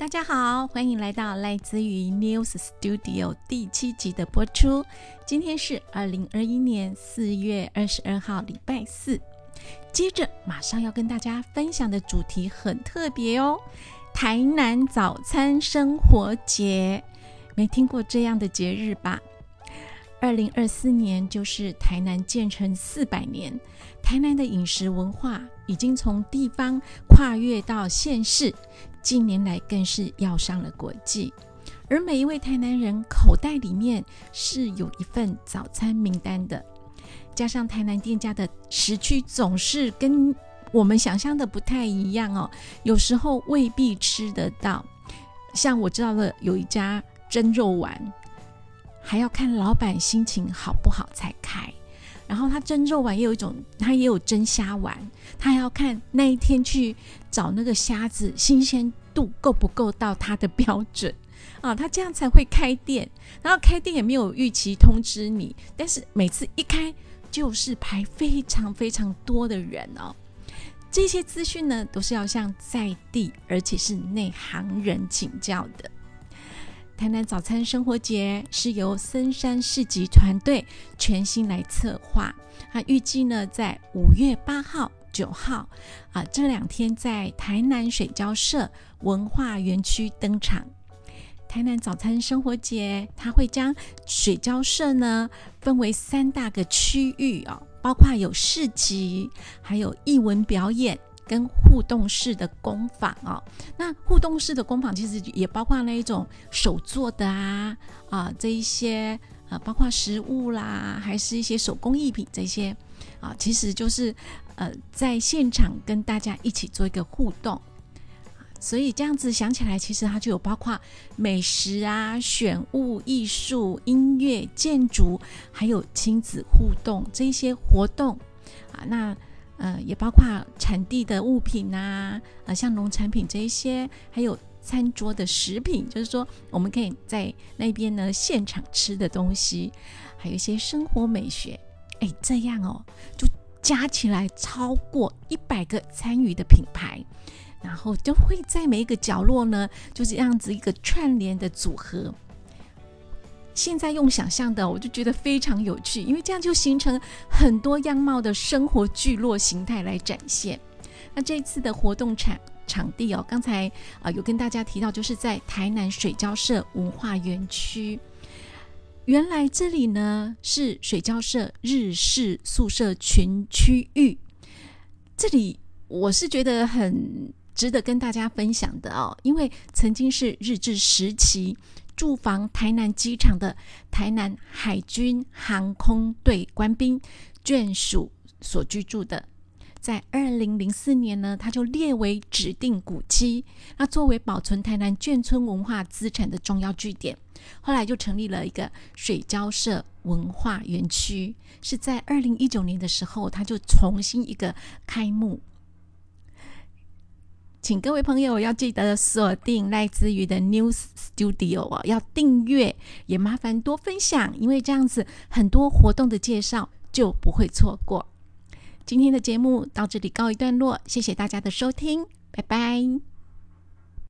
大家好，欢迎来到来自于 News Studio 第七集的播出。今天是二零二一年四月二十二号，礼拜四。接着马上要跟大家分享的主题很特别哦，台南早餐生活节。没听过这样的节日吧？二零二四年就是台南建成四百年，台南的饮食文化已经从地方跨越到县市。近年来更是要上了国际，而每一位台南人口袋里面是有一份早餐名单的。加上台南店家的时区总是跟我们想象的不太一样哦，有时候未必吃得到。像我知道的有一家蒸肉丸，还要看老板心情好不好才开。然后他蒸肉丸也有一种，他也有蒸虾丸，他还要看那一天去找那个虾子新鲜度够不够到他的标准 啊，他这样才会开店。然后开店也没有预期通知你，但是每次一开就是排非常非常多的人哦。这些资讯呢，都是要向在地而且是内行人请教的。台南早餐生活节是由森山市集团队全新来策划，啊，预计呢在五月八号、九号啊这两天在台南水交社文化园区登场。台南早餐生活节，它会将水交社呢分为三大个区域哦，包括有市集，还有艺文表演。跟互动式的工坊哦，那互动式的工坊其实也包括那一种手做的啊啊这一些啊，包括食物啦，还是一些手工艺品这些。啊，其实就是呃在现场跟大家一起做一个互动，所以这样子想起来，其实它就有包括美食啊、选物、艺术、音乐、建筑，还有亲子互动这一些活动。啊，那。呃，也包括产地的物品呐，呃，像农产品这一些，还有餐桌的食品，就是说我们可以在那边呢现场吃的东西，还有一些生活美学，哎，这样哦，就加起来超过一百个参与的品牌，然后就会在每一个角落呢，就是这样子一个串联的组合。现在用想象的，我就觉得非常有趣，因为这样就形成很多样貌的生活聚落形态来展现。那这次的活动场场地哦，刚才啊有跟大家提到，就是在台南水交社文化园区。原来这里呢是水交社日式宿舍群区域，这里我是觉得很值得跟大家分享的哦，因为曾经是日治时期。驻防台南机场的台南海军航空队官兵眷属所居住的，在二零零四年呢，它就列为指定古迹，那作为保存台南眷村文化资产的重要据点。后来就成立了一个水交社文化园区，是在二零一九年的时候，它就重新一个开幕。请各位朋友要记得锁定赖子瑜的 News Studio 哦，要订阅，也麻烦多分享，因为这样子很多活动的介绍就不会错过。今天的节目到这里告一段落，谢谢大家的收听，拜拜。